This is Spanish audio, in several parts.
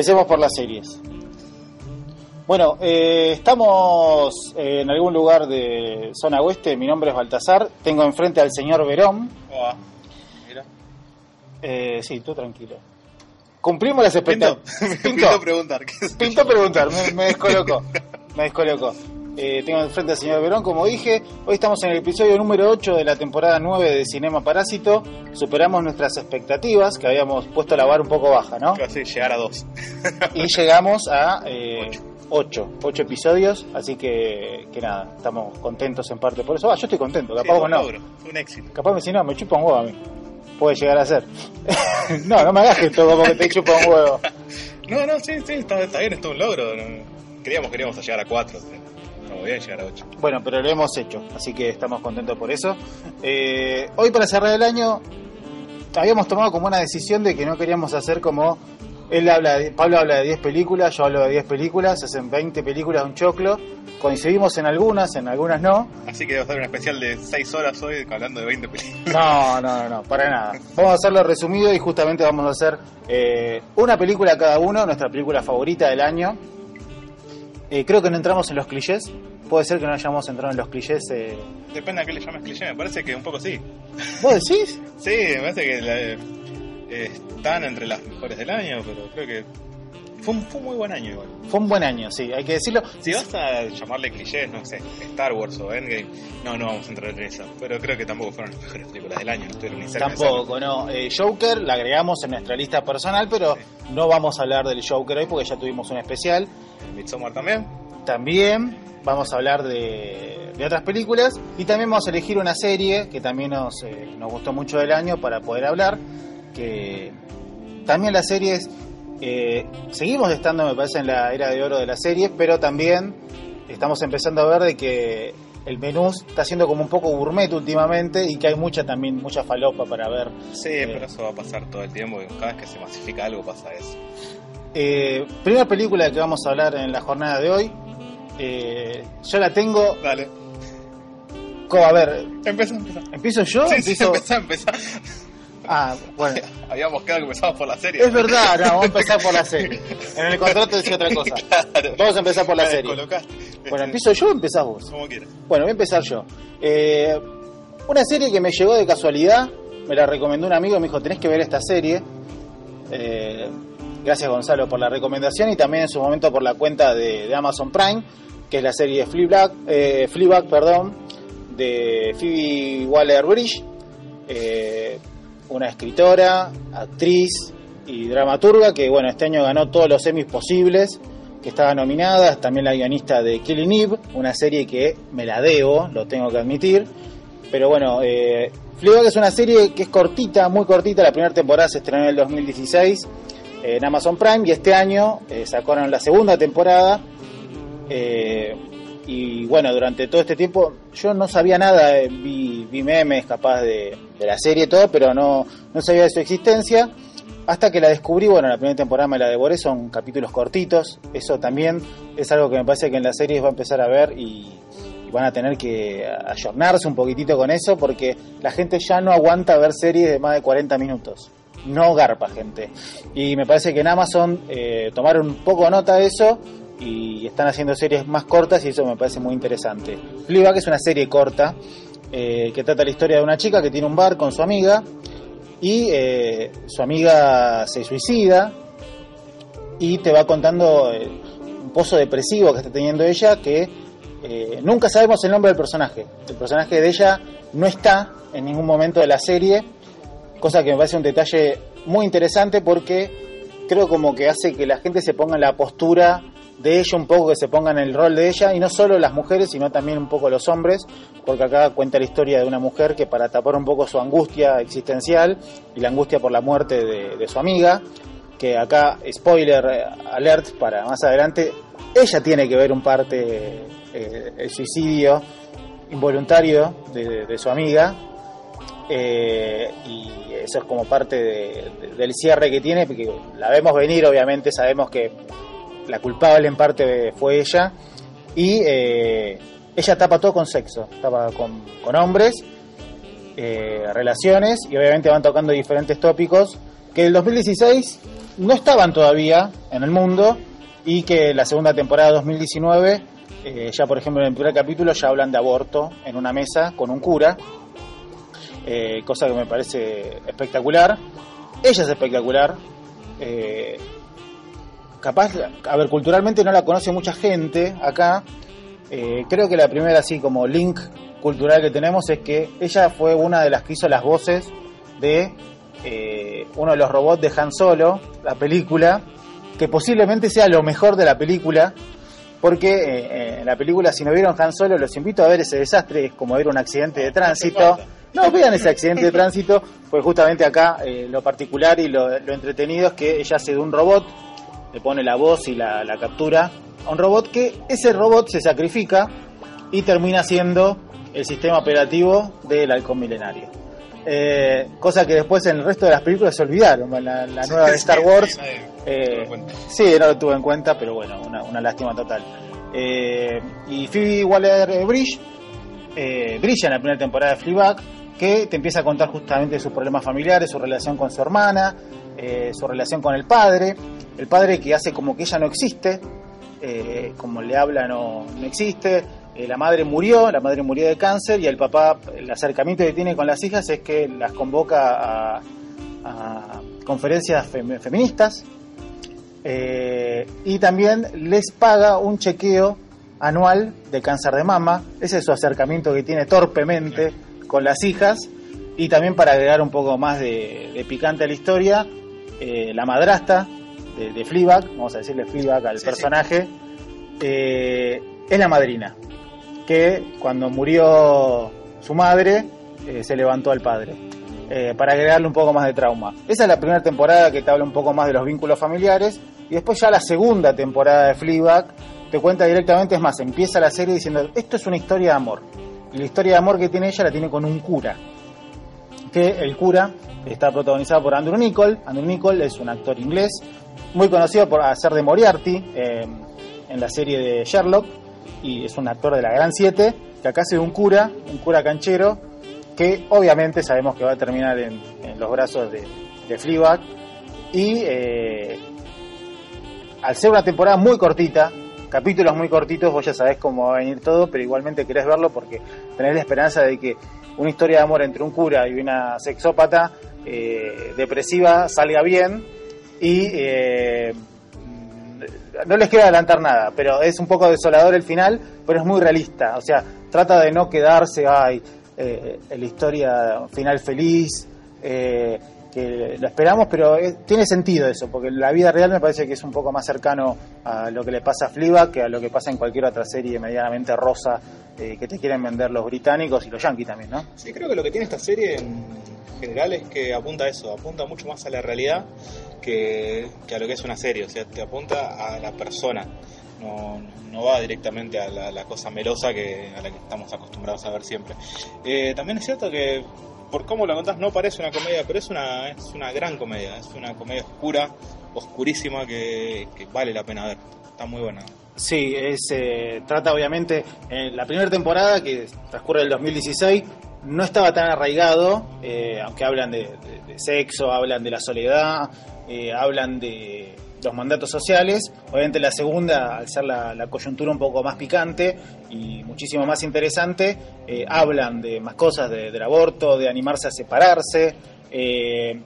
Empecemos por las series. Bueno, eh, estamos en algún lugar de zona oeste. Mi nombre es Baltasar. Tengo enfrente al señor Verón. Oh, mira. Eh, sí, tú tranquilo. Cumplimos las Pinto, expectativas. pinto preguntar. ¿qué es? Pintó preguntar, me, me descolocó. Me descolocó. Eh, tengo enfrente al señor Verón, como dije. Hoy estamos en el episodio número 8 de la temporada 9 de Cinema Parásito. Superamos nuestras expectativas, que habíamos puesto la vara un poco baja, ¿no? Casi llegar a dos. Y llegamos a 8, 8 episodios, así que, que nada, estamos contentos en parte por eso. Ah, yo estoy contento, Sí, capaz vos un no. logro, un éxito. Capaz me si no, me chupa un huevo a mí. Puede llegar a ser. no, no me hagas esto como que te chupa un huevo. No, no, sí, sí, está, está bien, es todo un logro. no- Queríamos, queríamos llegar a cuatro. Estamos bien llegar a ocho. Bueno, pero lo hemos hecho, así que estamos contentos por eso. Eh, hoy para cerrar el año habíamos tomado como una decisión de que no queríamos hacer como él habla, de- Pablo habla de 10 películas, yo hablo de 10 películas, se hacen 20 películas, un choclo. Coincidimos en algunas, en algunas no. Así que a hacer un especial de 6 horas hoy hablando de 20 películas. No, no, no, no, para nada. Vamos a hacerlo resumido y justamente vamos a hacer eh, una película cada uno, nuestra película favorita del año. Eh, creo que no entramos en los clichés. Puede ser que no hayamos entrado en los clichés. eh. Depende a qué le llames cliché, me parece que un poco sí. ¿Vos decís? Sí, me parece que la- eh, están entre las mejores del año, pero creo que fue un, fue un muy buen año igual. Fue un buen año, sí, hay que decirlo. Si vas a llamarle clichés, no sé, Star Wars o Endgame, no, no vamos a entrar en eso. Pero creo que tampoco fueron las mejores películas del año, no de Tampoco, no. Eh, Joker la agregamos en nuestra lista personal, pero no vamos a hablar del Joker hoy porque ya tuvimos un especial. serlo. Midsommar también. También vamos a hablar de, de otras películas y también vamos a elegir una serie que también nos, eh, nos gustó mucho del año para poder hablar. Que también las series, eh, seguimos estando, me parece, en la era de oro de las series, pero también estamos empezando a ver de que el menú está siendo como un poco gourmet últimamente y que hay mucha también, mucha falopa para ver. Sí, pero eso va a pasar todo el tiempo y cada vez que se masifica algo pasa eso. Eh, primera película que vamos a hablar en la jornada de hoy. eh, yo la tengo. Dale, co- A ver, empezá, empezá. ¿empiezo yo? Sí, sí, empezá, empezá. Ah, bueno. Habíamos quedado que empezamos por la serie. Es verdad, no, vamos a empezar por la serie. En el contrato decía otra cosa. Claro. Vamos a empezar por la serie. Bueno, ¿empiezo yo o empezás vos? Como quieras. Bueno, voy a empezar yo. Eh, una serie que me llegó de casualidad, me la recomendó un amigo, me dijo, tenés que ver esta serie. Eh, gracias Gonzalo por la recomendación y también en su momento por la cuenta de, de Amazon Prime, que es la serie Fleabag, eh, Fleabag perdón, de Phoebe Waller-Bridge, eh, una escritora, actriz y dramaturga que bueno este año ganó todos los Emmys posibles que estaba nominada, también la guionista de Killing Eve, una serie que me la debo, lo tengo que admitir. Pero bueno, eh, Fleabag es una serie que es cortita, muy cortita, la primera temporada se estrenó en el 2016 eh, en Amazon Prime y este año eh, sacaron la segunda temporada. eh, y bueno, durante todo este tiempo yo no sabía nada, eh, vi, vi memes capaz de, la serie y todo, pero no, no sabía de su existencia. Hasta que la descubrí, bueno, la primera temporada me la devoré, son capítulos cortitos. Eso también es algo que me parece que en las series va a empezar a ver y, y van a tener que ayornarse un poquitito con eso porque la gente ya no aguanta ver series de más de 40 minutos. No garpa, gente. Y me parece que en Amazon eh, tomaron un poco nota de eso y están haciendo series más cortas y eso me parece muy interesante. Fleabag es una serie corta eh, que trata la historia de una chica que tiene un bar con su amiga y eh, su amiga se suicida y te va contando eh, un pozo depresivo que está teniendo ella que nunca sabemos el nombre del personaje. El personaje de ella no está en ningún momento de la serie, cosa que me parece un detalle muy interesante porque creo como que hace que la gente se ponga en la postura de ella un poco, que se ponga en el rol de ella, y no solo las mujeres, sino también un poco los hombres, porque acá cuenta la historia de una mujer que para tapar un poco su angustia existencial y la angustia por la muerte de, su amiga, que acá, spoiler alert para más adelante, ella tiene que ver un parte eh, el suicidio involuntario de, su amiga, eh, y eso es como parte de- de- del cierre que tiene, porque la vemos venir, obviamente sabemos que la culpable en parte fue ella, y eh, ella tapa todo con sexo, tapa con, hombres, eh, relaciones, y obviamente van tocando diferentes tópicos, que el 2016 no estaban todavía en el mundo y que la segunda temporada 2019, eh, ya por ejemplo en el primer capítulo ya hablan de aborto en una mesa con un cura, cosa que me parece espectacular. Ella es espectacular. Eh, capaz, a ver, culturalmente no la conoce mucha gente acá. Eh, creo que la primera, así como link cultural que tenemos, es que ella fue una de las que hizo las voces de eh, uno de los robots de Han Solo, la película, que posiblemente sea lo mejor de la película, porque eh, en la película, si no vieron Han Solo, los invito a ver ese desastre, es como ver un accidente de tránsito. No vean ese accidente de tránsito, pues justamente acá eh, lo particular y lo, lo, entretenido es que ella hace de un robot, le pone la voz y la, la captura a un robot que ese robot se sacrifica y termina siendo el sistema operativo del halcón milenario. Eh, cosa que después en el resto de las películas se olvidaron. La, la nueva de Star Wars. Eh, sí, no lo tuve en cuenta, pero bueno, una, una lástima total. Eh, y Phoebe Waller Bridge eh, brilla en la primera temporada de Fleabag, que te empieza a contar justamente sus problemas familiares, su relación con su hermana, eh, su relación con el padre, el padre que hace como que ella no existe, eh, como le habla no, no existe, eh, la madre murió, la madre murió de cáncer y el papá, el acercamiento que tiene con las hijas es que las convoca a, a conferencias fem feministas y también les paga un chequeo anual de cáncer de mama, ese es su acercamiento que tiene torpemente con las hijas. Y también para agregar un poco más de, de picante a la historia, eh, la madrasta de, de Fleabag, vamos a decirle Fleabag al sí, personaje, sí. Eh, es la madrina, que cuando murió su madre eh, se levantó al padre. Para agregarle un poco más de trauma. Esa es la primera temporada que te habla un poco más de los vínculos familiares y después ya la segunda temporada de Fleabag te cuenta directamente, es más, empieza la serie diciendo, esto es una historia de amor. Y la historia de amor que tiene ella la tiene con un cura. Que el cura está protagonizado por Andrew Nichol. Andrew Nichol es un actor inglés, muy conocido por hacer de Moriarty eh, en la serie de Sherlock. Y es un actor de la Gran 7, que acá hace un cura, un cura canchero, que obviamente sabemos que va a terminar en, en los brazos de, de Fleabag. Y eh, al ser una temporada muy cortita, capítulos muy cortitos, vos ya sabés cómo va a venir todo, pero igualmente querés verlo porque tenés la esperanza de que una historia de amor entre un cura y una sexópata eh, depresiva salga bien y eh, no les quiero adelantar nada, pero es un poco desolador el final, pero es muy realista, o sea, trata de no quedarse, ay, eh, la historia final feliz, eh, que lo esperamos, pero tiene sentido eso, porque la vida real me parece que es un poco más cercano a lo que le pasa a Fleabag que a lo que pasa en cualquier otra serie medianamente rosa eh, que te quieren vender los británicos y los yankees también, ¿no? Sí, creo que lo que tiene esta serie en general es que apunta a eso, apunta mucho más a la realidad que, a lo que es una serie, o sea, te apunta a la persona. No, va directamente a la, la, cosa melosa que, a la que estamos acostumbrados a ver siempre. Eh, también es cierto que por cómo lo contás no parece una comedia, pero es una, es una gran comedia, es una comedia oscura, oscurísima que, que vale la pena ver. Está muy buena. Sí, es, eh, trata obviamente, en la primera temporada que transcurre el 2016, no estaba tan arraigado, eh, aunque hablan de, sexo, hablan de la soledad, eh, hablan de los mandatos sociales. Obviamente la segunda, al ser la, coyuntura un poco más picante y muchísimo más interesante, eh, hablan de más cosas, de, del aborto, de animarse a separarse, eh,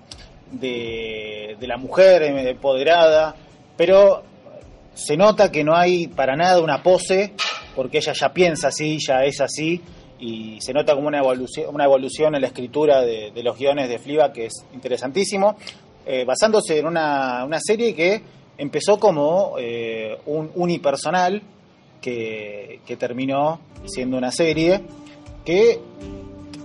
de, la mujer empoderada, pero se nota que no hay para nada una pose, porque ella ya piensa así, ya es así, y se nota como una evolución, una evolución en la escritura de, de los guiones de Fliba que es interesantísimo eh, basándose en una, una, serie que empezó como eh, un unipersonal que, que, terminó siendo una serie que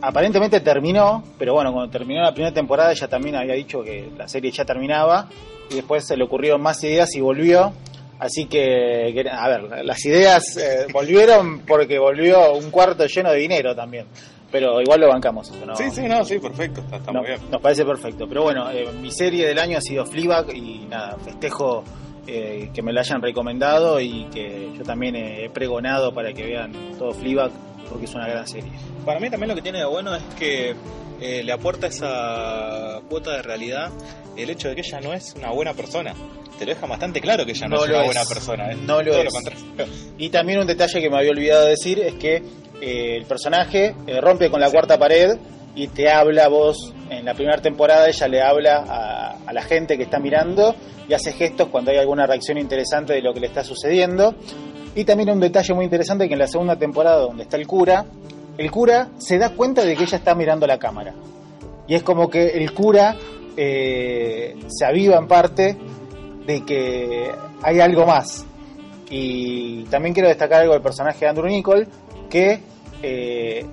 aparentemente terminó, pero bueno, cuando terminó la primera temporada ella también había dicho que la serie ya terminaba y después se le ocurrieron más ideas y volvió. Así que, a ver, las ideas eh, volvieron porque volvió un cuarto lleno de dinero también pero igual lo bancamos. ¿no? Sí, sí, no, sí, perfecto, está, está no, muy bien. Nos parece perfecto. Pero bueno, eh, mi serie del año ha sido Fleabag y nada, festejo eh, que me la hayan recomendado y que yo también he pregonado para que vean todo Fleabag porque es una gran serie. Para mí también lo que tiene de bueno es que eh, le aporta esa cuota de realidad el hecho de que ella no es una buena persona. Te lo deja bastante claro que ella no, No es una es. buena persona. No lo todo es. contrario. Y también un detalle que me había olvidado decir es que eh, el personaje eh, rompe con la cuarta pared y te habla vos. En la primera temporada ella le habla a, a la gente que está mirando y hace gestos cuando hay alguna reacción interesante de lo que le está sucediendo. Y también un detalle muy interesante que en la segunda temporada donde está el cura, el cura se da cuenta de que ella está mirando la cámara. Y es como que el cura eh, se aviva en parte de que hay algo más. Y también quiero destacar algo del personaje de Andrew Nichol, que, eh,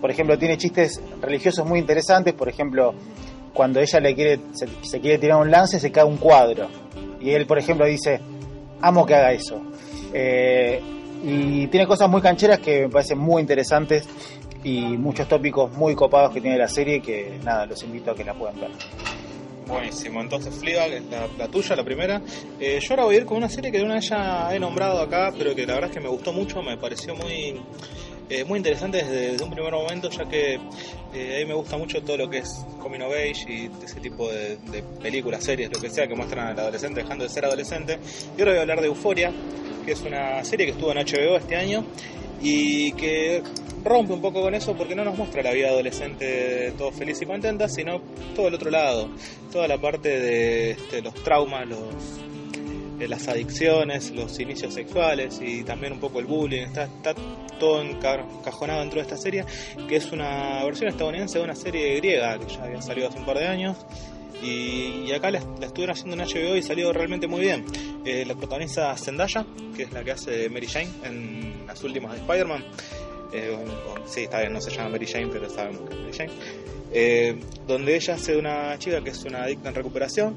por ejemplo, tiene chistes religiosos muy interesantes. Por ejemplo, cuando ella le quiere, se, quiere tirar un lance, se cae un cuadro. Y él, por ejemplo, dice, amo que haga eso. Eh, y tiene cosas muy cancheras que me parecen muy interesantes y muchos tópicos muy copados que tiene la serie que, nada, los invito a que la puedan ver. Buenísimo, entonces Fleabag la, tuya, la primera. Eh, yo ahora voy a ir con una serie que de una ya he nombrado acá, pero que la verdad es que me gustó mucho, me pareció muy eh, muy interesante desde, un primer momento, ya que eh, a mí me gusta mucho todo lo que es coming of age y ese tipo de, de películas, series, lo que sea, que muestran al adolescente dejando de ser adolescente. Y ahora voy a hablar de Euforia, que es una serie que estuvo en HBO este año y que rompe un poco con eso porque no nos muestra la vida adolescente todo feliz y contenta, sino todo el otro lado, toda la parte de este, los traumas, los, eh, las adicciones, los inicios sexuales y también un poco el bullying, está, está todo enca- encajonado dentro de esta serie, que es una versión estadounidense de una serie griega que ya había salido hace un par de años. Y, y acá la, la estuvieron haciendo en HBO y salió realmente muy bien. Eh, la protagoniza Zendaya, que es la que hace Mary Jane en las últimas de Spider-Man. Eh, o- o- sí, está bien, no se llama Mary Jane, pero sabemos que es Mary Jane. Eh, donde ella hace una chica que es una adicta en recuperación,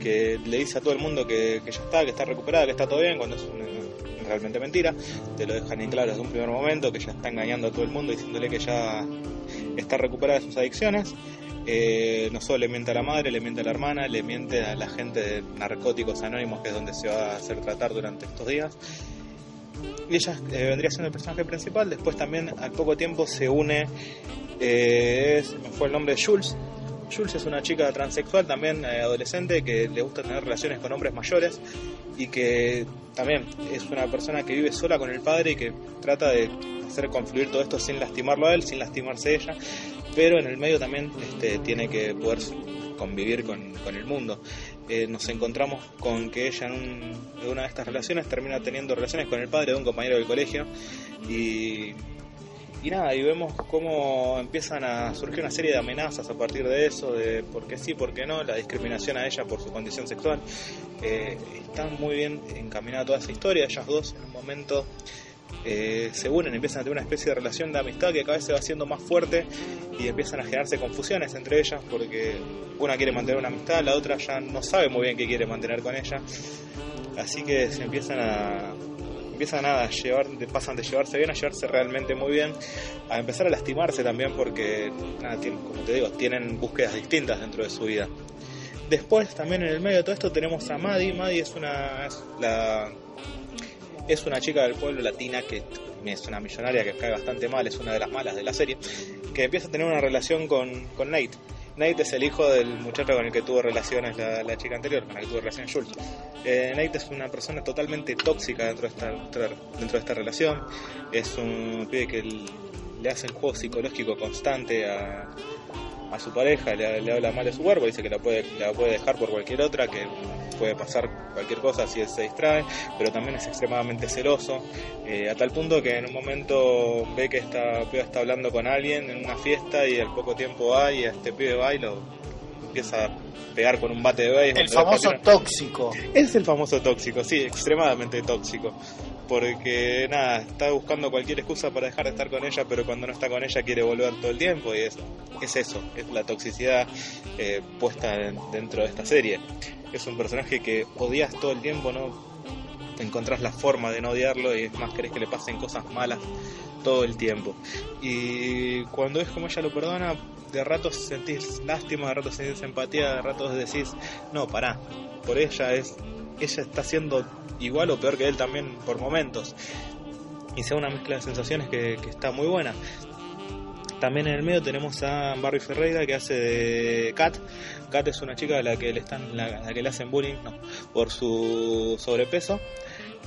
que le dice a todo el mundo que, ya está, que está recuperada, que está todo bien, cuando es una- realmente mentira. Te lo dejan en claro desde un primer momento, que ya está engañando a todo el mundo diciéndole que ya está recuperada de sus adicciones. Eh, no solo le miente a la madre, le miente a la hermana, le miente a la gente de Narcóticos Anónimos, que es donde se va a hacer tratar durante estos días. Y ella eh, vendría siendo el personaje principal. Después también al poco tiempo se une, eh, fue el nombre de Jules. Jules es una chica transexual, también eh, adolescente, que le gusta tener relaciones con hombres mayores y que también es una persona que vive sola con el padre y que trata de hacer confluir todo esto sin lastimarlo a él, sin lastimarse ella, pero en el medio también este, tiene que poder convivir con, con el mundo. Eh, nos encontramos con que ella en, un- en una de estas relaciones termina teniendo relaciones con el padre de un compañero del colegio y, y nada, y vemos cómo empiezan a surgir una serie de amenazas a partir de eso, de por qué sí, por qué no, la discriminación a ella por su condición sexual. Eh, está muy bien encaminada toda esa historia, ellas dos en un momento eh, se unen, empiezan a tener una especie de relación de amistad que cada vez se va haciendo más fuerte y empiezan a generarse confusiones entre ellas porque una quiere mantener una amistad, la otra ya no sabe muy bien qué quiere mantener con ella. Así que se empiezan a empiezan a llevar, pasan de llevarse bien a llevarse realmente muy bien, a empezar a lastimarse también porque, tienen- como te digo, tienen búsquedas distintas dentro de su vida. Después, también en el medio de todo esto, tenemos a Maddie. Maddie es una, es la, es una chica del pueblo latina que es una millonaria que cae bastante mal, es una de las malas de la serie, que empieza a tener una relación con, con Nate. Nate es el hijo del muchacho con el que tuvo relaciones la, chica anterior, con la que tuvo relaciones Jules. Eh, Nate es una persona totalmente tóxica dentro de esta, dentro de esta relación. Es un pibe que le hace el juego psicológico constante a, a su pareja, le, le habla mal de su cuerpo, dice que la puede, la puede dejar por cualquier otra, que puede pasar cualquier cosa si él se distrae, pero también es extremadamente celoso, eh, a tal punto que en un momento ve que esta piba está hablando con alguien en una fiesta y al poco tiempo va y a este pibe va y lo empieza a pegar con un bate de béisbol. El famoso tóxico. Es el famoso tóxico, sí, extremadamente tóxico. Porque nada, está buscando cualquier excusa para dejar de estar con ella, pero cuando no está con ella quiere volver todo el tiempo. Y es, es eso, es la toxicidad eh, puesta en- dentro de esta serie. Es un personaje que odias todo el tiempo, no encontrás la forma de no odiarlo y es más querés que le pasen cosas malas todo el tiempo. Y cuando es como ella lo perdona, de ratos sentís lástima, de ratos sentís empatía, de ratos decís, no, pará, por ella es, ella está siendo igual o peor que él también por momentos. y sea una mezcla de sensaciones que, está muy buena. También en el medio tenemos a Barry Ferreira que hace de Kat. Kat es una chica a la que le están, la, la que le hacen bullying por su sobrepeso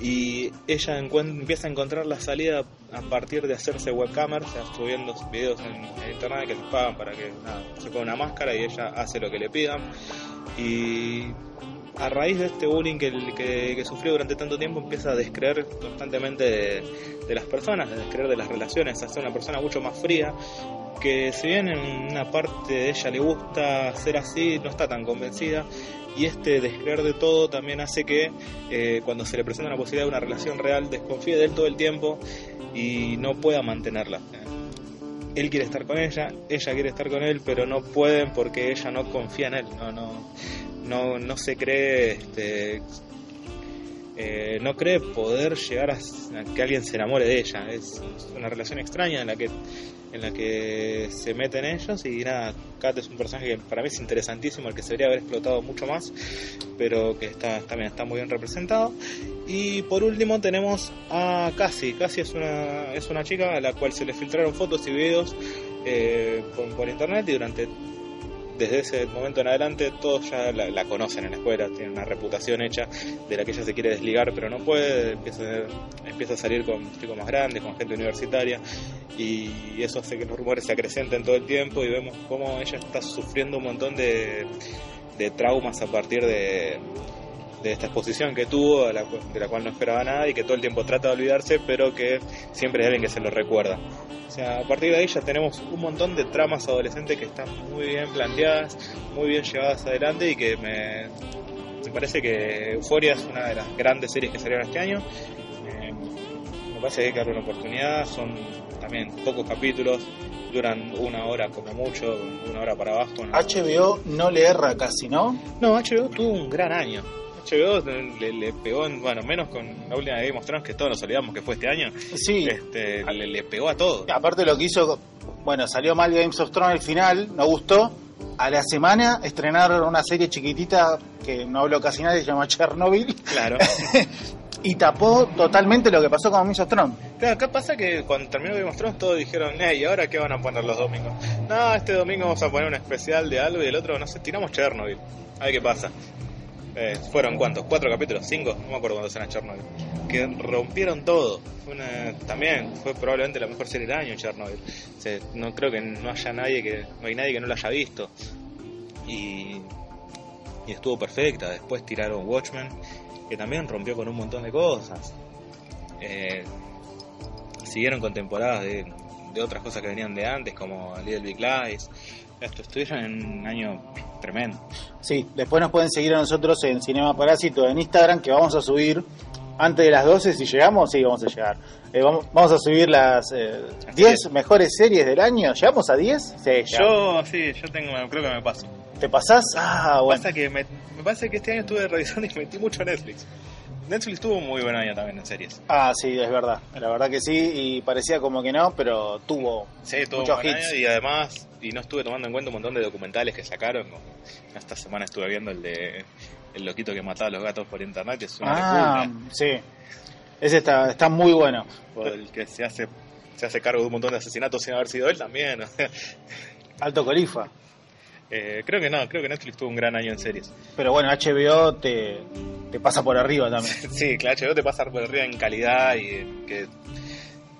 y ella empieza a encontrar la salida a partir de hacerse webcamer, o sea, subiendo videos en, en internet que les pagan para que se ponga una máscara y ella hace lo que le pidan. Y a raíz de este bullying que, que, sufrió durante tanto tiempo empieza a descreer constantemente de, de las personas, a descreer de las relaciones, a ser una persona mucho más fría, que si bien en una parte de ella le gusta ser así, no está tan convencida y este descreer de todo también hace que eh, cuando se le presenta una posibilidad de una relación real desconfíe de él todo el tiempo y no pueda mantenerla. Él quiere estar con ella, ella quiere estar con él, pero no pueden porque ella no confía en él, no, no, no, no se cree este, eh, no cree poder llegar a, a, que alguien se enamore de ella. Es una relación extraña en la que en la que se meten ellos y nada, Kat es un personaje que para mí es interesantísimo, el que se debería haber explotado mucho más, pero que está también está muy bien representado. Y por último tenemos a Cassie. Cassie es una, es una chica a la cual se le filtraron fotos y videos eh, por, por internet y durante desde ese momento en adelante todos ya la, conocen en la escuela, tienen una reputación hecha de la que ella se quiere desligar pero no puede, empieza, a salir con chicos más grandes, con gente universitaria y eso hace que los rumores se acrecenten todo el tiempo y vemos cómo ella está sufriendo un montón de traumas a partir de, de esta exposición que tuvo, de la, de la, cual no esperaba nada y que todo el tiempo trata de olvidarse, pero que siempre hay alguien que se lo recuerda. O sea, a partir de ahí ya tenemos un montón de tramas adolescentes que están muy bien planteadas, muy bien llevadas adelante y que me, me parece que Euphoria es una de las grandes series que salieron este año. Eh, me parece que hay que darle una oportunidad, son también pocos capítulos, duran una hora como mucho, una hora para abajo. ¿no? HBO no le erra casi, ¿no? No, HBO tuvo un gran año. HBO le, le, pegó, en, bueno, menos con la última de Game of Thrones, que todos nos olvidamos que fue este año. Sí. Este, le, le, pegó a todo. Aparte lo que hizo, bueno, salió mal Game of Thrones al final, no gustó. A la semana estrenaron una serie chiquitita que no habló casi nadie, se llama Chernobyl. Claro. y tapó totalmente lo que pasó con Game of Thrones. Claro, acá pasa que cuando terminó Game of Thrones todos dijeron, ¿y ahora qué van a poner los domingos? No, este domingo vamos a poner un especial de algo y el otro, no sé, tiramos Chernobyl. A ver qué pasa. Eh, fueron cuántos, cuatro capítulos, cinco, no me acuerdo cuántos eran Chernobyl, que rompieron todo. Fue una, también fue probablemente la mejor serie del año Chernobyl. No creo que no haya nadie que, no hay nadie que no la haya visto. Y, y estuvo perfecta. Después tiraron Watchmen, que también rompió con un montón de cosas. Eh, siguieron con temporadas de, de, otras cosas que venían de antes, como Little Big Lies. Esto estuvieron en un año tremendo. Sí, después nos pueden seguir a nosotros en Cinema Parásito en Instagram, que vamos a subir antes de las 12, si llegamos, sí, vamos a llegar. Eh, vamos, vamos, a subir las eh, 10 mejores series del año. ¿Llegamos a 10? Sí, yo sí, yo tengo, creo que me paso. ¿Te pasás? Ah, bueno. Pasa que me, me parece que este año estuve revisando y metí mucho Netflix. Netflix tuvo un muy buen año también en series. Ah, sí, es verdad. La verdad que sí, y parecía como que no, pero tuvo, sí, tuvo muchos hits. y además, y no estuve tomando en cuenta un montón de documentales que sacaron. Esta semana estuve viendo el de El loquito que mataba a los gatos por internet, que es una ah, locura. sí. Ese está, está muy bueno. O el que se hace, se hace cargo de un montón de asesinatos sin haber sido él también. Alto Colifa. Eh, creo que no, creo que Netflix tuvo un gran año en series. Pero bueno, HBO te, te pasa por arriba también. sí, claro, HBO te pasa por arriba en calidad y que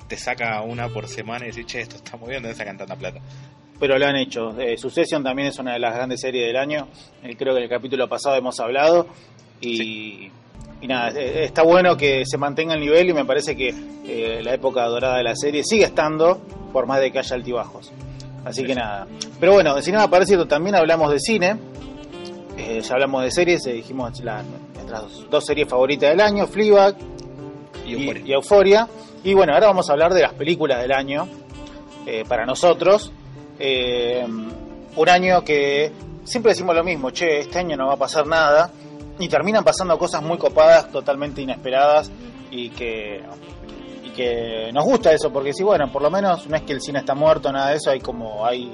te saca una por semana y decís, che, esto está muy bien, ¿dónde sacan tanta plata? Pero lo han hecho. Eh, Succession también es una de las grandes series del año. Eh, creo que en el capítulo pasado hemos hablado. Y, sí. y nada, eh, está bueno que se mantenga el nivel y me parece que eh, la época dorada de la serie sigue estando, por más de que haya altibajos. Así que nada. Pero bueno, de Cinema Parásito también hablamos de cine. Eh, ya hablamos de series, eh, dijimos la, nuestras dos series favoritas del año, Fleabag y Euphoria. y, y Euphoria. Y bueno, ahora vamos a hablar de las películas del año eh, para nosotros. Eh, un año que siempre decimos lo mismo, che, este año no va a pasar nada. Y terminan pasando cosas muy copadas, totalmente inesperadas y que que nos gusta eso, porque si bueno, por lo menos no es que el cine está muerto, nada de eso, hay como, hay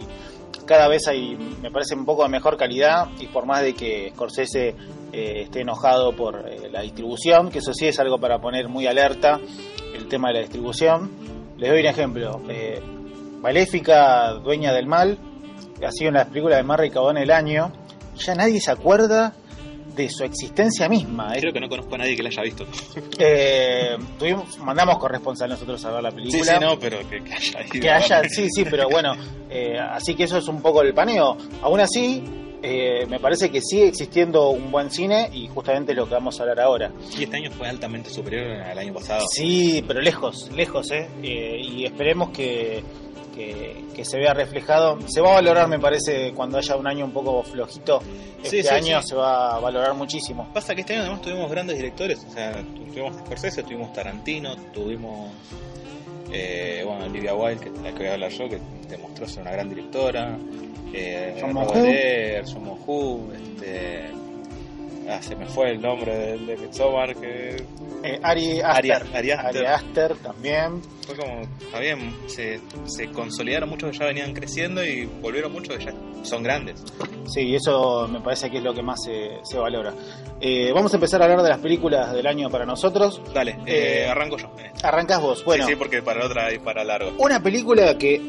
cada vez hay, me parece, un poco de mejor calidad y por más de que Scorsese eh, esté enojado por eh, la distribución, que eso sí es algo para poner muy alerta, el tema de la distribución. Les doy un ejemplo. Eh, Maléfica, Dueña del Mal, ha sido una de de más recaudada en el año. Ya nadie se acuerda de su existencia misma. Creo que no conozco a nadie que la haya visto. Eh, tuvimos, mandamos corresponsal nosotros a ver la película. Sí, sí, no, pero que, que haya ido. Que haya, sí, sí, pero bueno, eh, así que eso es un poco el paneo. Aún así, eh, me parece que sigue existiendo un buen cine y justamente lo que vamos a hablar ahora. Y este año fue altamente superior al año pasado. Sí, pero lejos, lejos, ¿eh? Eh, y esperemos que, que, que se vea reflejado. Se va a valorar, me parece, cuando haya un año un poco flojito. Este sí, año sí. se va a valorar muchísimo. Pasa que este año además tuvimos grandes directores, o sea, tu- tuvimos Scorsese, tuvimos Tarantino, tuvimos, eh, bueno, Olivia Wilde, que es la que voy a hablar yo, que demostró ser una gran directora, eh, John Robert Mohu. Eggers, John Mohu, este, ah, se me fue el nombre del de Midsommar, que Eh, Ari Aster. Ari Aster. Ari Aster también. fue como, está bien, se, se consolidaron muchos que ya venían creciendo y volvieron muchos que ya son grandes. Sí, y eso me parece que es lo que más se, se valora. Eh, vamos a empezar a hablar de las películas del año para nosotros. Dale, eh, Eh, arranco yo. Arrancás vos. Bueno, sí, sí, porque para otra hay para largo. una película que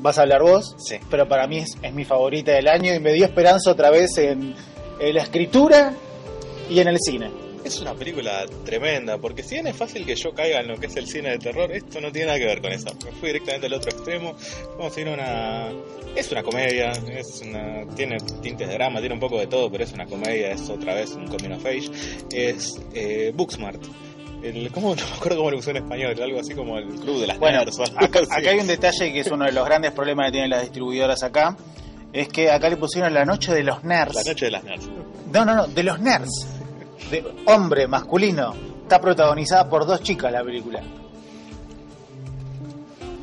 vas a hablar vos, Sí. pero para mí es, es mi favorita del año y me dio esperanza otra vez en, en la escritura y en el cine. Es una película tremenda, porque si bien es fácil que yo caiga en lo que es el cine de terror, esto no tiene nada que ver con eso. Me fui directamente al otro extremo. Vamos a ir a una... Es una comedia, es una... tiene tintes de drama, tiene un poco de todo, pero es una comedia, es otra vez un coming of age. Es eh, Booksmart. El, ¿cómo? No me acuerdo cómo lo usó en español, algo así como el club de las Bueno, nerds acá, acá hay un detalle que es uno de los grandes problemas que tienen las distribuidoras acá. Es que acá le pusieron la noche de los nerds. La noche de las nerds. No, no, no, de los nerds. De hombre, masculino. Está protagonizada por dos chicas la película.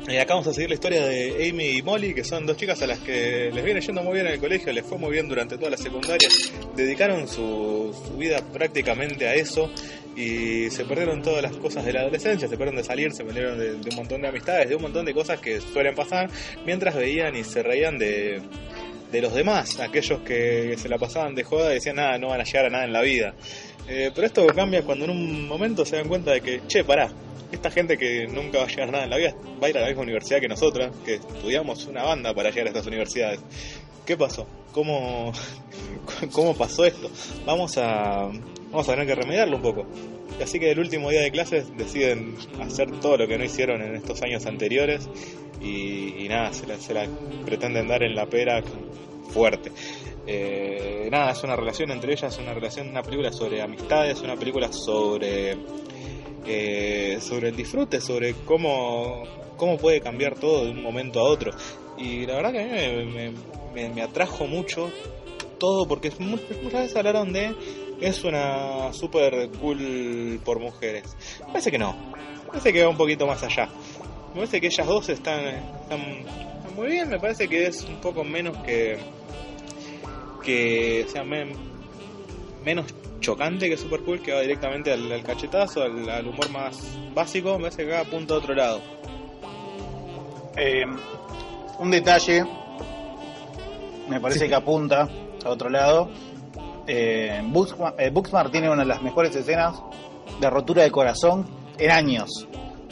Y acá vamos a seguir la historia de Amy y Molly, que son dos chicas a las que les viene yendo muy bien en el colegio, les fue muy bien durante toda la secundaria, dedicaron su, su vida prácticamente a eso y se perdieron todas las cosas de la adolescencia, se perdieron de salir, se perdieron de, de un montón de amistades, de un montón de cosas que suelen pasar mientras veían y se reían de, de los demás, aquellos que se la pasaban de joda y decían nada, no van a llegar a nada en la vida. Eh, pero esto cambia cuando en un momento se dan cuenta de que, che, pará, esta gente que nunca va a llegar a nada en la vida va a ir a la misma universidad que nosotras, que estudiamos una banda para llegar a estas universidades. ¿Qué pasó? ¿Cómo, cómo pasó esto? Vamos a, vamos a tener que remediarlo un poco. Así que el último día de clases deciden hacer todo lo que no hicieron en estos años anteriores y, y nada, se la, se la pretenden dar en la pera fuerte. Eh, nada, es una relación entre ellas, una relación, una película sobre amistades, una película sobre eh, sobre el disfrute, sobre cómo, cómo puede cambiar todo de un momento a otro. Y la verdad que a mí me, me- me- atrajo mucho todo porque mu- muchas veces hablaron de es una super cool por mujeres. Parece que no, parece que va un poquito más allá. Me parece que ellas dos están, están, están muy bien, me parece que es un poco menos que que o sea, me- menos chocante que Super Cool, que va directamente al, al cachetazo, al, al humor más básico, me parece que acá apunta a otro lado. Eh, un detalle, me parece que apunta a otro lado. Eh, Booksmart, eh, Booksmart tiene una de las mejores escenas de rotura de corazón en años.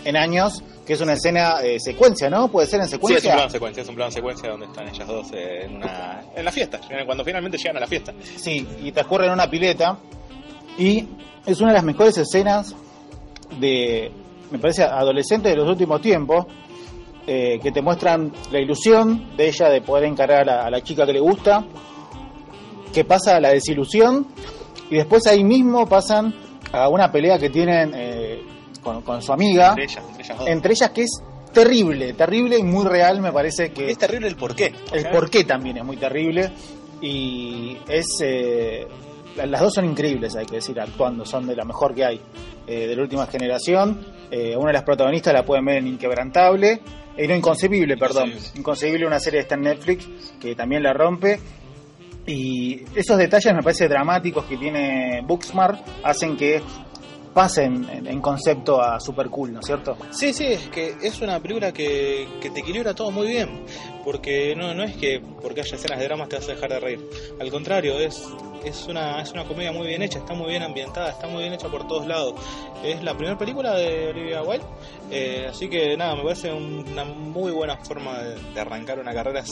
En años, que es una escena eh, secuencia, ¿no? Puede ser en Sí, es un secuencia. plan secuencia, es un plan secuencia donde están ellas dos eh, en, una, en la fiesta, cuando finalmente llegan a la fiesta. Sí, y transcurre en una pileta. Y es una de las mejores escenas de, me parece, adolescentes de los últimos tiempos, eh, que te muestran la ilusión de ella de poder encarar a la, a la chica que le gusta, que pasa a la desilusión, y después ahí mismo pasan a una pelea que tienen eh, con, con su amiga, Entre ellas, entre ellas dos. entre ellas que es terrible, terrible y muy real, me parece que Es terrible el porqué. el porqué también es muy terrible y es eh, la- las dos son increíbles hay que decir actuando son de la mejor que hay eh, de la última generación Eh, una de las protagonistas la pueden ver en Inquebrantable eh, no Inconcebible perdón Inconcebible. Inconcebible una serie que está en Netflix que también la rompe y esos detalles me parece dramáticos que tiene Booksmart hacen que traspase en, concepto a Super Cool, ¿no es cierto? Sí, sí, es que es una película que, que te equilibra todo muy bien. Porque no, no es que porque haya escenas de dramas te vas a dejar de reír. Al contrario, es, es, una, es una comedia muy bien hecha, está muy bien ambientada, está muy bien hecha por todos lados. Es la primera película de Olivia Wilde. eh, así que nada, me parece un- una muy buena forma de, arrancar una carrera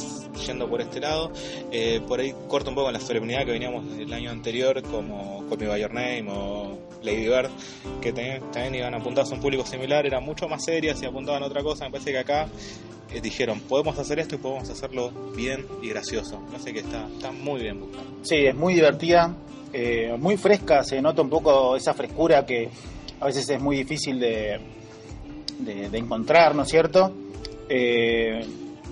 yendo por este lado. Eh, por ahí corta un poco la solemnidad que veníamos el año anterior, como Me By Your Name o Lady Bird, que también, también iban apuntados a un público similar, eran mucho más serias y apuntaban a otra cosa. Me parece que acá eh, dijeron, podemos hacer esto y podemos hacerlo bien y gracioso. Me parece que está, está muy bien buscado. Sí, es muy divertida, eh, muy fresca, se nota un poco esa frescura que a veces es muy difícil de, de, de encontrar, ¿no es cierto? Eh,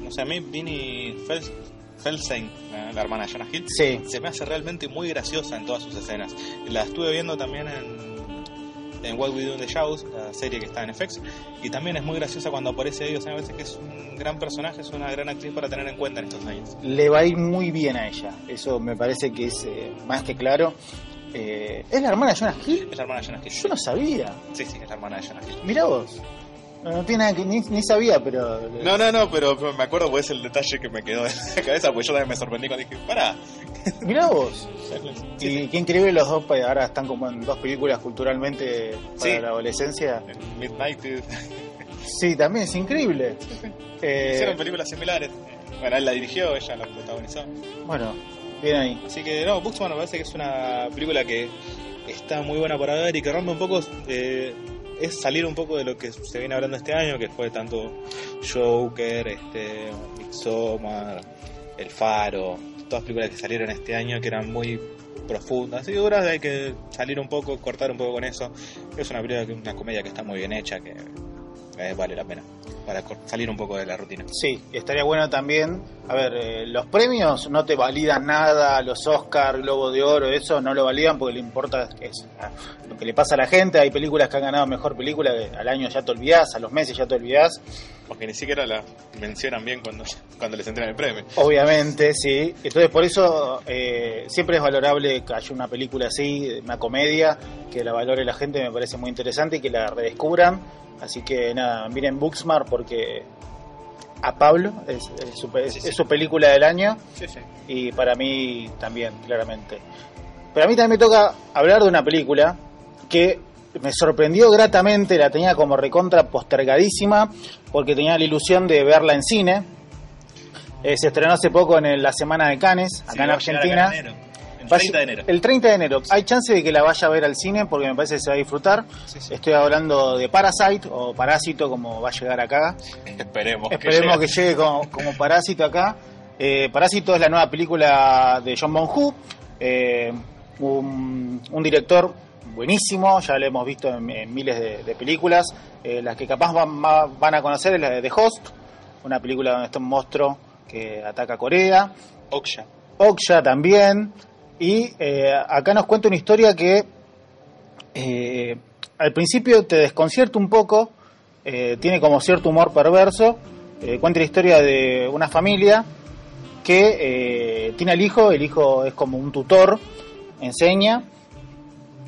No sé, a mí Vinnie Fels- Felsen, la, la hermana de Jonah Hill, sí, se me hace realmente muy graciosa en todas sus escenas. La estuve viendo también en, en What We Do in the Shadows, la serie que está en FX, y también es muy graciosa cuando aparece sea, me parece que es un gran personaje, es una gran actriz para tener en cuenta en estos años. le va a ir muy bien a ella, eso me parece que es eh, más que claro. Eh, ¿Es la hermana de Jonah Hill? Es la hermana de Jonah Hill. Yo no sabía. Sí, sí, es la hermana de Jonah Hill. Mirá vos. No, no tiene nada que. Ni, ni sabía, pero. No, no, no, pero, pero me acuerdo porque es el detalle que me quedó en la cabeza, pues yo también me sorprendí cuando dije, pará. Mirá vos. Sí, y sí. qué increíble los dos, pues, ahora están como en dos películas culturalmente para Sí. la adolescencia. En Midnight Sí, también es increíble. Eh, hicieron películas similares. Bueno, él la dirigió, ella la protagonizó. bueno, bien ahí. Así que no, Booksman me parece que es una película que está muy buena para ver y que rompe un poco, eh, es salir un poco de lo que se viene hablando este año, que fue tanto Joker, este, Midsommar, El Faro, todas películas que salieron este año que eran muy profundas y duras, hay que salir un poco, cortar un poco con eso. Es una película, una comedia que está muy bien hecha, que vale la pena, para salir un poco de la rutina. Sí, estaría bueno también. A ver, eh, los premios no te validan nada, los Oscar, Globo de Oro, eso no lo validan porque le importa lo que le pasa a la gente. Hay películas que han ganado mejor película que al año ya te olvidás, a los meses ya te olvidás. Porque ni siquiera la mencionan bien cuando, cuando les entregan el premio. Obviamente, sí. Entonces, por eso eh, siempre es valorable que haya una película así, una comedia, que la valore la gente, me parece muy interesante y que la redescubran. Así que nada, miren Booksmart porque a Pablo es, es su, es- Sí, sí. es su película del año Sí, sí. y para mí también, claramente. Pero a mí también me toca hablar de una película que me sorprendió gratamente, la tenía como recontra postergadísima porque tenía la ilusión de verla en cine. Eh, se estrenó hace poco en el- la semana de Cannes, acá en Argentina. El Va a 30 de enero. El 30 de enero. Hay chance de que la vaya a ver al cine porque me parece que se va a disfrutar. Sí, sí. Estoy hablando de Parasite o Parásito como va a llegar acá. Esperemos. Esperemos que llegue. llegue como, como Parásito acá. Eh, Parásito es la nueva película de John Bong-Hu, eh, un, un director buenísimo, ya lo hemos visto en, en miles de, de películas. Eh, las que capaz van, va- van a conocer es la de The Host, una película donde está un monstruo que ataca a Corea. Oksha. Oksha también. Y eh, acá nos cuenta una historia que eh, al principio te desconcierta un poco, tiene como cierto humor perverso. cuenta la historia de una familia que tiene al hijo, el hijo es como un tutor, enseña,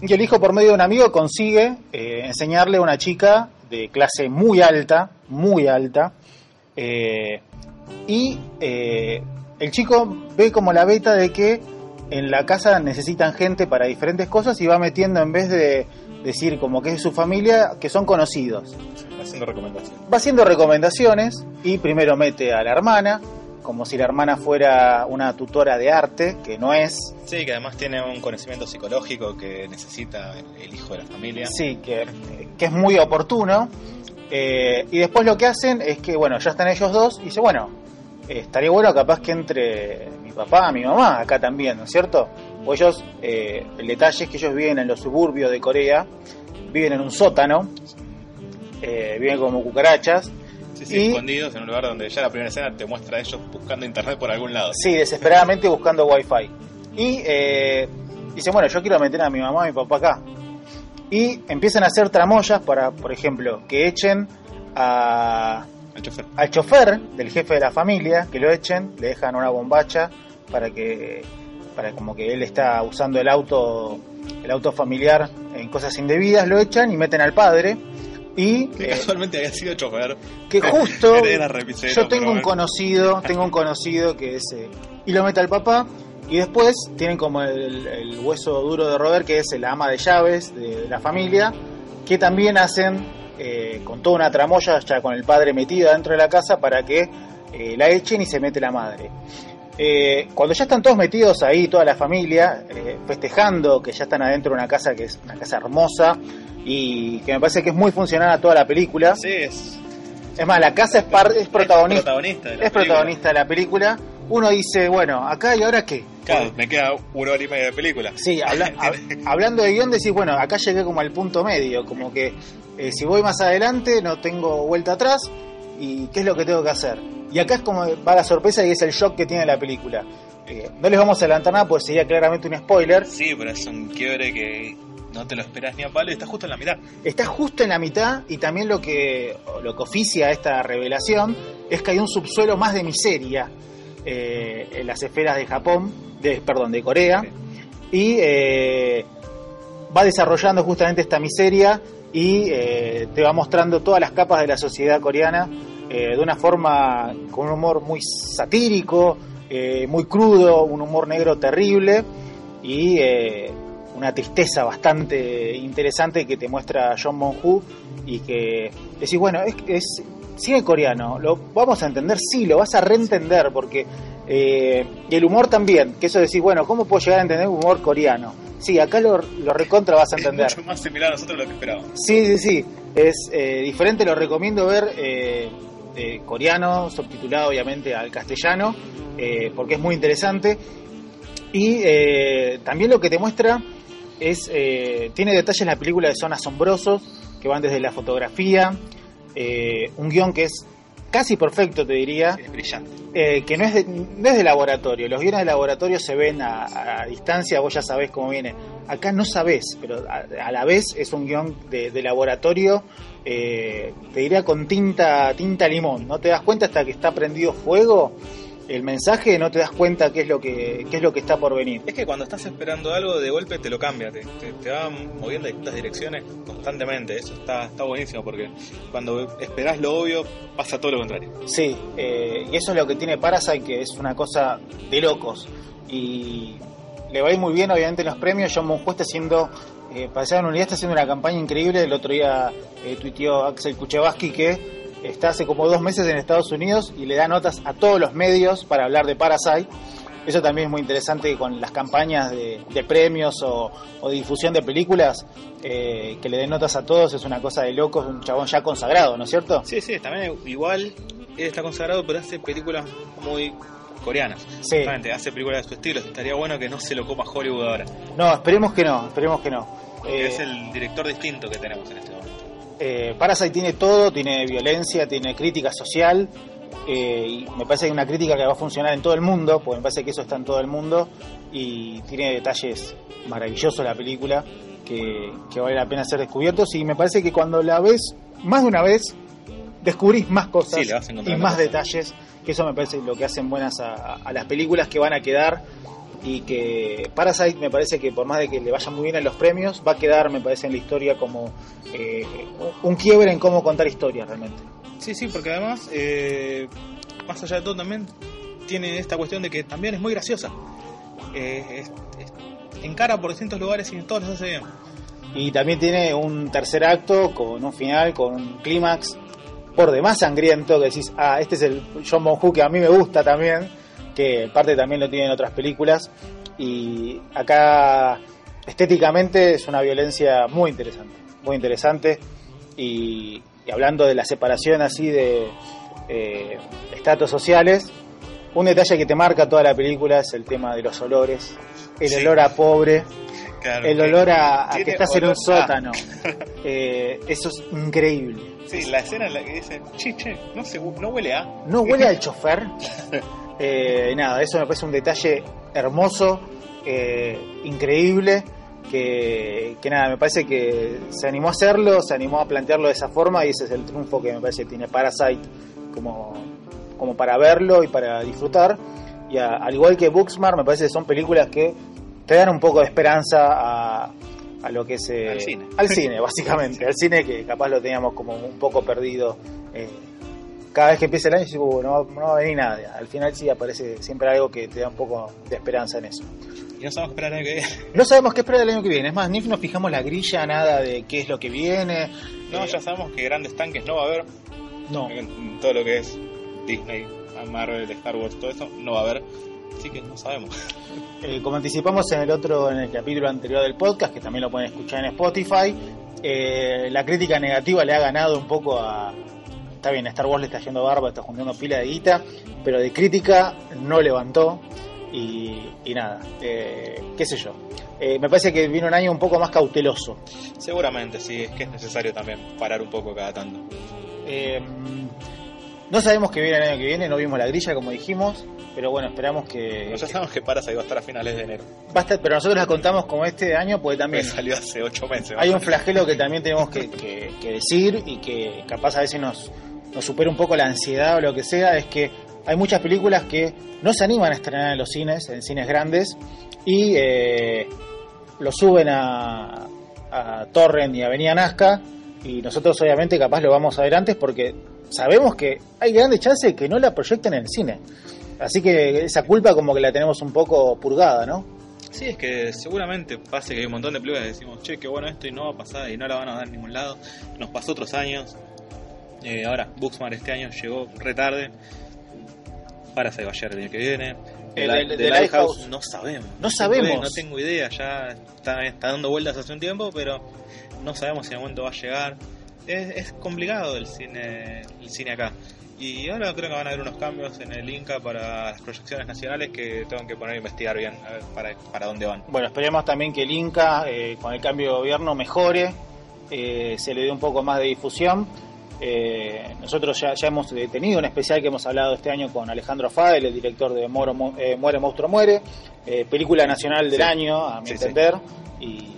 y el hijo por medio de un amigo consigue eh, enseñarle a una chica de clase muy alta, muy alta, eh, y eh, el chico ve como la beta de que en la casa necesitan gente para diferentes cosas y va metiendo en vez de decir como que es su familia, que son conocidos. Haciendo recomendaciones. Va haciendo recomendaciones y primero mete a la hermana, como si la hermana fuera una tutora de arte, que no es. Sí, que además tiene un conocimiento psicológico que necesita el, hijo de la familia. Sí, que, que es muy oportuno. Eh, y después lo que hacen es que, bueno, ya están ellos dos y dice, bueno, estaría bueno capaz que entre mi papá, mi mamá acá también, ¿no es cierto? O ellos, eh, el detalle es que ellos viven en los suburbios de Corea, viven en un sótano, eh, viven como cucarachas, Sí, sí, Y- escondidos en un lugar donde ya la primera escena te muestra a ellos buscando internet por algún lado. Sí, desesperadamente buscando wifi. Y eh, dice, bueno, yo quiero meter a mi mamá y mi papá acá. Y empiezan a hacer tramoyas para, por ejemplo, que echen a, El chofer. al chofer del jefe de la familia, que lo echen, le dejan una bombacha para que para como que él está usando el auto, el auto familiar en cosas indebidas, lo echan y meten al padre. Y Que eh, casualmente había sido chofer. que justo Era yo tengo un bueno. conocido, tengo un conocido que es eh, y lo mete al papá y después tienen como el, el hueso duro de roer que es el ama de llaves de, de la familia que también hacen eh, con toda una tramoya ya con el padre metido dentro de la casa para que eh, la echen y se mete la madre. Eh, cuando ya están todos metidos ahí, toda la familia, eh, festejando que ya están adentro de una casa que es una casa hermosa y que me parece que es muy funcional a toda la película. Sí, es, Es más, la casa es, par- es protagonista, protagonista de la es película. protagonista de la película. Uno dice, bueno, acá y ahora qué. Claro, me queda una hora y media de película. Sí, habla- hab- hablando de guion decís, bueno, acá llegué como al punto medio, como que eh, si voy más adelante no tengo vuelta atrás y qué es lo que tengo que hacer. Y acá es como va la sorpresa y es el shock que tiene la película. Eh, no les vamos a adelantar nada porque sería claramente un spoiler. Sí, pero es un quiebre que no te lo esperas ni a palo y está justo en la mitad. Está justo en la mitad y también lo que, lo que oficia esta revelación es que hay un subsuelo más de miseria eh, en las esferas de Japón, de, perdón, de Corea, y eh, va desarrollando justamente esta miseria y eh, te va mostrando todas las capas de la sociedad coreana eh, de una forma con un humor muy satírico, eh, muy crudo, un humor negro terrible y eh, una tristeza bastante interesante que te muestra John Monhu y que decís, bueno, es, es cine coreano, ¿lo vamos a entender? Sí, lo vas a reentender porque eh, y el humor también, que eso decís, bueno, ¿cómo puedo llegar a entender un humor coreano? Sí, acá lo, lo recontra vas a entender. Es mucho más similar a nosotros lo que esperábamos. Sí, sí, sí. Es diferente, lo recomiendo ver eh, coreano, subtitulado obviamente al castellano, eh, porque es muy interesante. Y eh, también lo que te muestra es, tiene detalles la película que son asombrosos, que van desde la fotografía, un guion que es casi perfecto, te diría, Es brillante. eh, que no es, de, no es de laboratorio. Los guiones de laboratorio se ven a, a distancia, vos ya sabés cómo viene. Acá no sabés, pero a, a la vez es un guion de, de laboratorio, eh, te diría con tinta, tinta limón. No te das cuenta hasta que está prendido fuego el mensaje, no te das cuenta qué es lo que, qué es lo que está por venir. Es que cuando estás esperando algo, de golpe te lo cambia, te, te, te va moviendo a distintas direcciones constantemente. Eso está, está buenísimo porque cuando esperás lo obvio, pasa todo lo contrario. Sí, eh, y eso es lo que tiene Parasite, que es una cosa de locos. Y le va a ir muy bien, obviamente, en los premios. John Monju está haciendo, eh, ser una unidad, está haciendo una campaña increíble. El otro día eh, tuiteó Axel Kuchevaski que está hace como dos meses en Estados Unidos y le da notas a todos los medios para hablar de Parasite. Eso también es muy interesante con las campañas de, de premios o, o de difusión de películas, eh, que le den notas a todos, es una cosa de locos, un chabón ya consagrado, ¿no es cierto? Sí, sí, también igual él está consagrado, pero hace películas muy coreanas. Sí. Justamente, hace películas de su estilo. Estaría bueno que no se lo coma Hollywood ahora. No, esperemos que no, esperemos que no. Eh, es el director distinto que tenemos en este. Eh, Parasite tiene todo, tiene violencia, tiene crítica social, eh, y me parece que hay una crítica que va a funcionar en todo el mundo, porque me parece que eso está en todo el mundo, y tiene detalles maravillosos la película, que, que vale la pena ser descubiertos, y me parece que cuando la ves más de una vez, descubrís más cosas Sí, y más detalles, que eso me parece lo que hacen buenas a, a las películas que van a quedar y que Parasite me parece que por más de que le vaya muy bien en los premios, va a quedar, me parece, en la historia como eh, un quiebre en cómo contar historias realmente. Sí, sí, porque además, eh, más allá de todo, también tiene esta cuestión de que también es muy graciosa. Eh, es- es- encara por distintos lugares y en todos los hace bien. Y también tiene un tercer acto con un final, con un clímax por demás sangriento, que decís, ah, este es el John Bonhu que a mí me gusta también, que parte también lo tiene en otras películas. Y acá estéticamente es una violencia muy interesante, muy interesante. Y, y hablando de la separación así de eh, estatus sociales, un detalle que te marca toda la película es el tema de los olores, el Sí. olor a pobre, Claro, el olor a, a que estás en un sótano. Eh, eso es increíble. Sí, la escena en la que dice, che, che, no, se, no huele a... ¿No huele al chofer? Eh, nada, eso me parece un detalle hermoso, eh, increíble, que, que nada, me parece que se animó a hacerlo, se animó a plantearlo de esa forma y ese es el triunfo que me parece que tiene Parasite como, como para verlo y para disfrutar. y al igual que Booksmart, me parece que son películas que te dan un poco de esperanza a, a lo que es... Eh, al cine. Al cine, básicamente. Al cine que capaz lo teníamos como un poco perdido. Cada vez que empieza el año, digo, uh, no, no, va a venir nada. Al final sí aparece siempre algo que te da un poco de esperanza en eso. Y no sabemos qué esperar el año que viene. No sabemos qué esperar el año que viene. Es más, ni nos fijamos la grilla, nada de qué es lo que viene. No, Eh, ya sabemos que grandes tanques no va a haber. No. En Todo lo que es Disney, Marvel, Star Wars, todo eso, no va a haber. Así que no sabemos. Eh, como anticipamos en el otro, en el capítulo anterior del podcast, que también lo pueden escuchar en Spotify, eh, la crítica negativa le ha ganado un poco a. Está bien, Star Wars le está yendo barba, está juntando pila de guita, pero de crítica no levantó. Y, y nada, eh, qué sé yo. Eh, me parece que vino un año un poco más cauteloso. Seguramente, sí, es que es necesario también parar un poco cada tanto. Eh, no sabemos qué viene el año que viene, no vimos la grilla como dijimos, pero bueno, esperamos que. Ya sabemos que Parasite va a estar a finales de enero. va a estar- pero nosotros la contamos como este año, porque Me también salió hace 8 meses. hay un flagelo que también tenemos que, que- que decir y que capaz a veces nos, nos supera un poco la ansiedad o lo que sea, es que hay muchas películas que no se animan a estrenar en los cines, en cines grandes, y eh, lo suben a, a Torrent y a Avenida Nazca, y nosotros obviamente capaz lo vamos a ver antes porque sabemos que hay grandes chances de que no la proyecten en el cine. Así que esa culpa como que la tenemos un poco purgada, ¿no? Sí, es que seguramente pase que hay un montón de películas que decimos, che, qué bueno esto y no va a pasar y no la van a dar en ningún lado. Nos pasó otros años. Eh, ahora, Booksmart este año llegó retarde. Parasite va a llegar el año que viene. El- Lighthouse, Lighthouse. no sabemos. No sabemos. No tengo idea, ya está, está dando vueltas hace un tiempo, pero no sabemos si en momento va a llegar. Es, es complicado el cine, el cine acá. Y ahora creo que van a haber unos cambios en el Inca para las proyecciones nacionales que tengo que poner a investigar bien a ver para, para dónde van. Bueno, esperemos también que el Inca, eh, con el cambio de gobierno, mejore, eh, se le dé un poco más de difusión. Eh, nosotros ya, ya hemos tenido un especial que hemos hablado este año con Alejandro Fadel, el director de Moro, eh, Muere, Monstruo, Muere, eh, película nacional del Sí. año, a mi Sí, sí. entender. Y,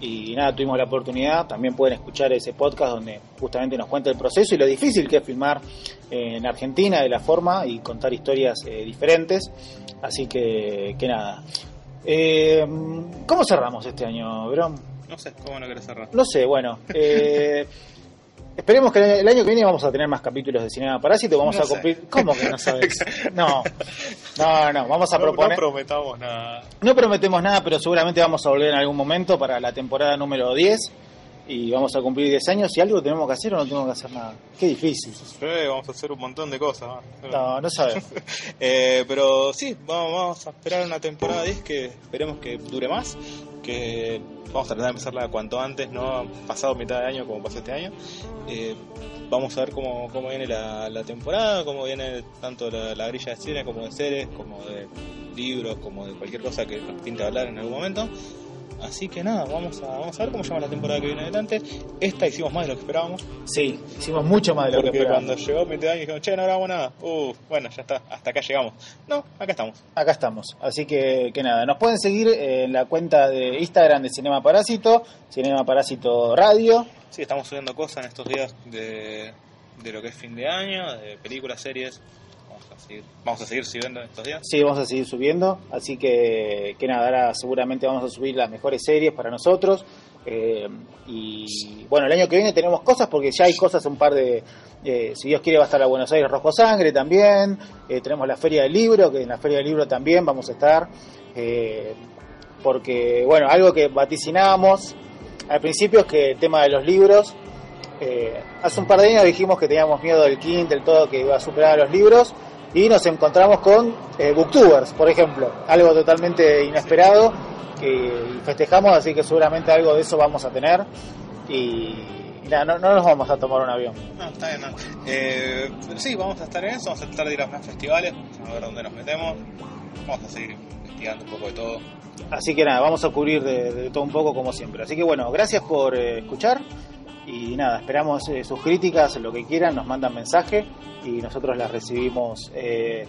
y nada, tuvimos la oportunidad, también pueden escuchar ese podcast donde justamente nos cuenta el proceso y lo difícil que es filmar eh, en Argentina de la forma y contar historias eh, diferentes. Así que, que nada. Eh, ¿Cómo cerramos este año, Brom? No sé, ¿cómo no querés cerrar? No sé, bueno. esperemos que el año- que viene vamos a tener más capítulos de Cinema Parásito. Vamos No a sé. cumplir. ¿Cómo que no sabes? No, no, no. Vamos a No, proponer. no prometamos nada. No prometemos nada, pero seguramente vamos a volver en algún momento para la temporada número 10 y vamos a cumplir 10 años. ¿Y algo tenemos que hacer o no tenemos que hacer nada? Qué difícil. Vamos a hacer un montón de cosas. hacer- No, no sabemos. Eh, pero sí, vamos, vamos a esperar una temporada 10 que esperemos que dure más, que vamos a tratar de empezarla cuanto antes, no pasado mitad de año como pasó este año. Eh, vamos a ver cómo, cómo viene la, temporada, cómo viene tanto la, la grilla de cine como de series, como de libros, como de cualquier cosa que nos pinte hablar en algún momento. Así que nada, vamos a, vamos a ver cómo llama la temporada que viene adelante. Esta hicimos más de lo que esperábamos. Sí, hicimos mucho más de lo que esperábamos. cuando llegó mitad de año dijimos, che, no grabamos nada. Uh, bueno, ya está, hasta acá llegamos. No, acá estamos. Acá estamos. Así que, que nada, nos pueden seguir en la cuenta de Instagram de Cinema Parásito, Cinema Parásito Radio. Sí, estamos subiendo cosas en estos días de, de lo que es fin de año, de películas, series. Vamos a seguir, a subiendo en estos días. Sí, vamos a seguir subiendo. Así que, que nada, ahora seguramente vamos a subir las mejores series para nosotros. Eh, y bueno, el año que viene tenemos cosas porque ya hay cosas, un par de. eh, si Dios quiere, va a estar la Buenos Aires Rojo Sangre también. Eh, tenemos la Feria del Libro, que en la Feria del Libro también vamos a estar. Porque, bueno, algo que vaticinábamos al principio es que el tema de los libros. hace un par de años dijimos que teníamos miedo del Kindle, todo que iba a superar a los libros. Y nos encontramos con eh, Booktubers, por ejemplo. Algo totalmente inesperado que festejamos, así que seguramente algo de eso vamos a tener. Y, y nada, no, no nos vamos a tomar un avión. No, está bien, no. Eh, pero sí, vamos a estar en eso, vamos a tratar de ir a más festivales, a ver dónde nos metemos. Vamos a seguir investigando un poco de todo. Así que nada, vamos a cubrir de, de todo un poco como siempre. Así que bueno, gracias por eh, escuchar. Y nada, esperamos eh, sus críticas, lo que quieran, nos mandan mensaje y nosotros las recibimos eh,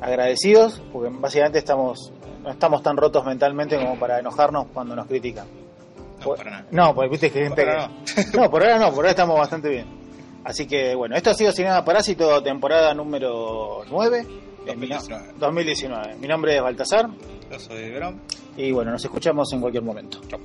agradecidos, porque básicamente estamos no estamos tan rotos mentalmente como para enojarnos cuando nos critican. No, Por- para nada. No, porque viste que gente que- no, por ahora no, por ahora estamos bastante bien. Así que bueno, esto ha sido Cinema Parásito, temporada número 9. Eh, mi no- 2019. 2019. Mi nombre es Baltasar Yo soy Verón. y bueno, nos escuchamos en cualquier momento. Chau.